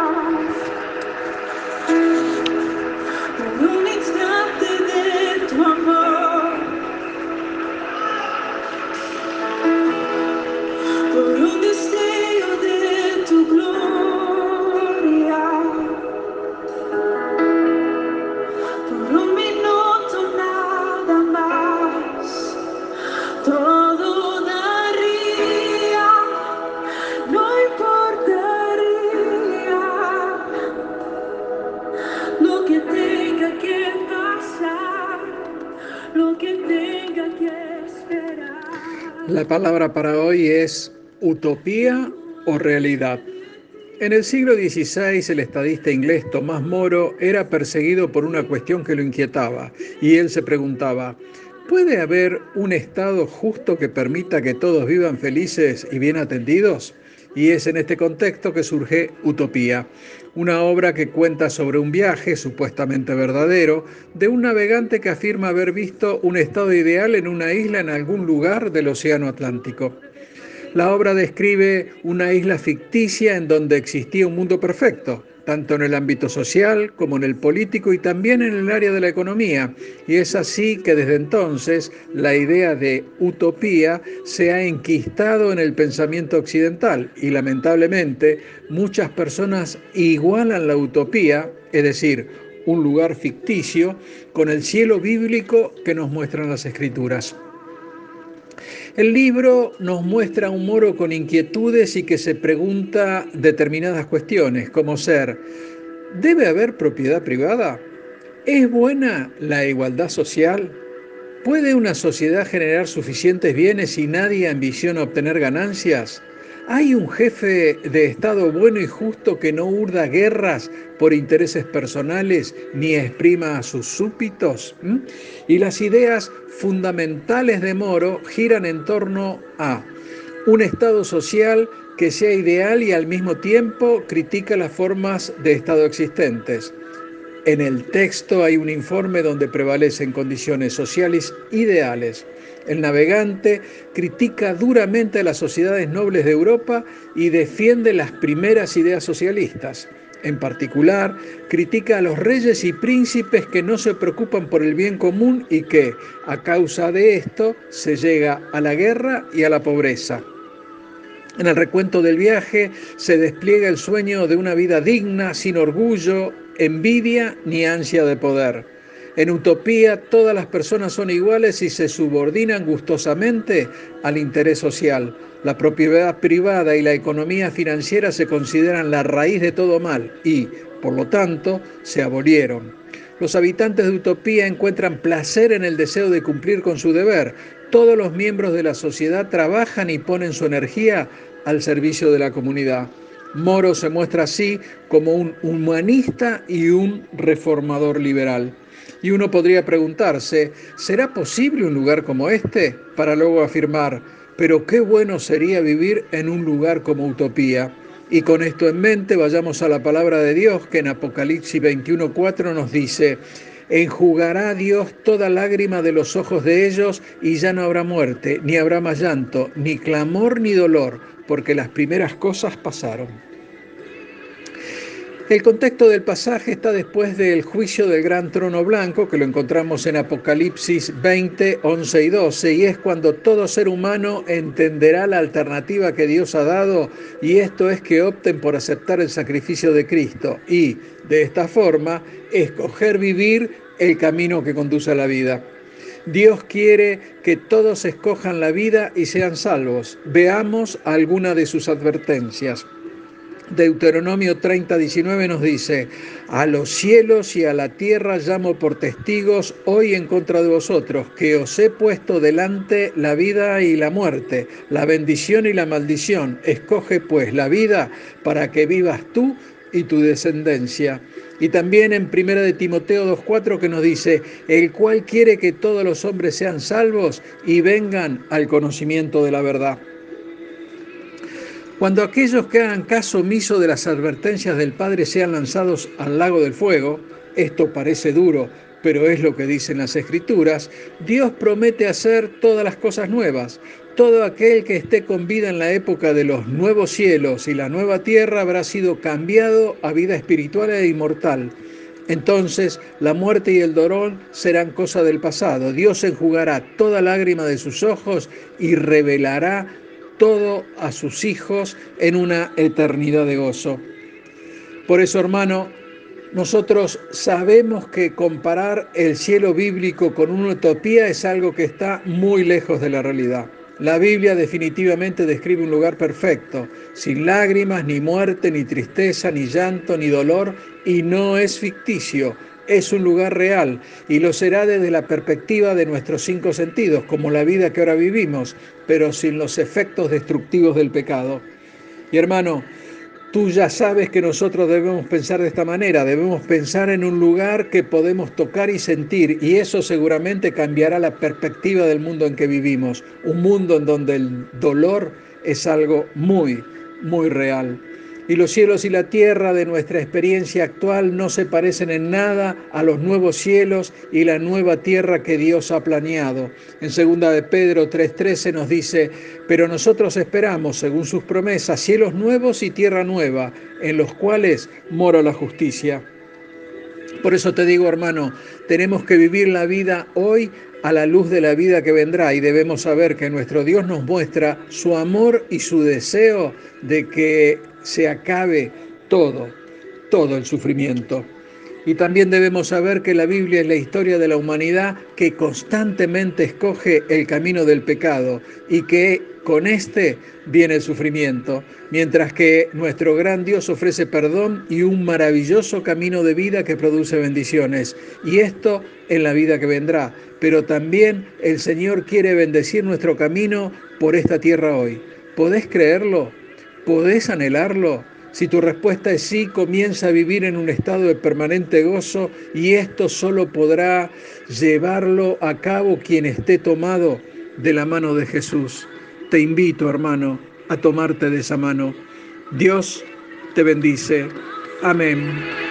啊。La palabra para hoy es utopía o realidad. En el siglo XVI, el estadista inglés Tomás Moro era perseguido por una cuestión que lo inquietaba, y él se preguntaba, ¿puede haber un Estado justo que permita que todos vivan felices y bien atendidos? Y es en este contexto que surge Utopía, una obra que cuenta sobre un viaje supuestamente verdadero de un navegante que afirma haber visto un estado ideal en una isla en algún lugar del Océano Atlántico. La obra describe una isla ficticia en donde existía un mundo perfecto, tanto en el ámbito social como en el político y también en el área de la economía. Y es así que desde entonces la idea de utopía se ha enquistado en el pensamiento occidental y lamentablemente muchas personas igualan la utopía, es decir, un lugar ficticio, con el cielo bíblico que nos muestran las escrituras. El libro nos muestra un moro con inquietudes y que se pregunta determinadas cuestiones, como ser, ¿debe haber propiedad privada? ¿Es buena la igualdad social? ¿Puede una sociedad generar suficientes bienes y nadie ambiciona obtener ganancias? ¿Hay un jefe de Estado bueno y justo que no urda guerras por intereses personales ni exprima a sus súbditos? ¿Mm? Y las ideas fundamentales de Moro giran en torno a un Estado social que sea ideal y al mismo tiempo critica las formas de Estado existentes. En el texto hay un informe donde prevalecen condiciones sociales ideales. El navegante critica duramente a las sociedades nobles de Europa y defiende las primeras ideas socialistas. En particular, critica a los reyes y príncipes que no se preocupan por el bien común y que, a causa de esto, se llega a la guerra y a la pobreza. En el recuento del viaje se despliega el sueño de una vida digna, sin orgullo, envidia ni ansia de poder. En utopía todas las personas son iguales y se subordinan gustosamente al interés social. La propiedad privada y la economía financiera se consideran la raíz de todo mal y, por lo tanto, se abolieron. Los habitantes de Utopía encuentran placer en el deseo de cumplir con su deber. Todos los miembros de la sociedad trabajan y ponen su energía al servicio de la comunidad. Moro se muestra así como un humanista y un reformador liberal. Y uno podría preguntarse, ¿será posible un lugar como este? Para luego afirmar, pero qué bueno sería vivir en un lugar como Utopía. Y con esto en mente vayamos a la palabra de Dios que en Apocalipsis 21.4 nos dice, enjugará Dios toda lágrima de los ojos de ellos y ya no habrá muerte, ni habrá más llanto, ni clamor, ni dolor, porque las primeras cosas pasaron. El contexto del pasaje está después del juicio del gran trono blanco, que lo encontramos en Apocalipsis 20, 11 y 12, y es cuando todo ser humano entenderá la alternativa que Dios ha dado, y esto es que opten por aceptar el sacrificio de Cristo y, de esta forma, escoger vivir el camino que conduce a la vida. Dios quiere que todos escojan la vida y sean salvos. Veamos alguna de sus advertencias. Deuteronomio 30, 19 nos dice, a los cielos y a la tierra llamo por testigos hoy en contra de vosotros, que os he puesto delante la vida y la muerte, la bendición y la maldición. Escoge pues la vida para que vivas tú y tu descendencia. Y también en 1 de Timoteo 2.4 que nos dice, el cual quiere que todos los hombres sean salvos y vengan al conocimiento de la verdad. Cuando aquellos que hagan caso omiso de las advertencias del Padre sean lanzados al lago del fuego, esto parece duro, pero es lo que dicen las escrituras, Dios promete hacer todas las cosas nuevas. Todo aquel que esté con vida en la época de los nuevos cielos y la nueva tierra habrá sido cambiado a vida espiritual e inmortal. Entonces la muerte y el dolor serán cosa del pasado. Dios enjugará toda lágrima de sus ojos y revelará todo a sus hijos en una eternidad de gozo. Por eso, hermano, nosotros sabemos que comparar el cielo bíblico con una utopía es algo que está muy lejos de la realidad. La Biblia definitivamente describe un lugar perfecto, sin lágrimas, ni muerte, ni tristeza, ni llanto, ni dolor, y no es ficticio, es un lugar real y lo será desde la perspectiva de nuestros cinco sentidos, como la vida que ahora vivimos, pero sin los efectos destructivos del pecado. Y hermano, Tú ya sabes que nosotros debemos pensar de esta manera, debemos pensar en un lugar que podemos tocar y sentir y eso seguramente cambiará la perspectiva del mundo en que vivimos, un mundo en donde el dolor es algo muy, muy real y los cielos y la tierra de nuestra experiencia actual no se parecen en nada a los nuevos cielos y la nueva tierra que Dios ha planeado. En segunda de Pedro 3:13 nos dice, "Pero nosotros esperamos, según sus promesas, cielos nuevos y tierra nueva, en los cuales mora la justicia." Por eso te digo, hermano, tenemos que vivir la vida hoy a la luz de la vida que vendrá y debemos saber que nuestro Dios nos muestra su amor y su deseo de que se acabe todo, todo el sufrimiento. Y también debemos saber que la Biblia es la historia de la humanidad que constantemente escoge el camino del pecado y que con este viene el sufrimiento, mientras que nuestro gran Dios ofrece perdón y un maravilloso camino de vida que produce bendiciones. Y esto en la vida que vendrá. Pero también el Señor quiere bendecir nuestro camino por esta tierra hoy. ¿Podés creerlo? ¿Podés anhelarlo? Si tu respuesta es sí, comienza a vivir en un estado de permanente gozo y esto solo podrá llevarlo a cabo quien esté tomado de la mano de Jesús. Te invito, hermano, a tomarte de esa mano. Dios te bendice. Amén.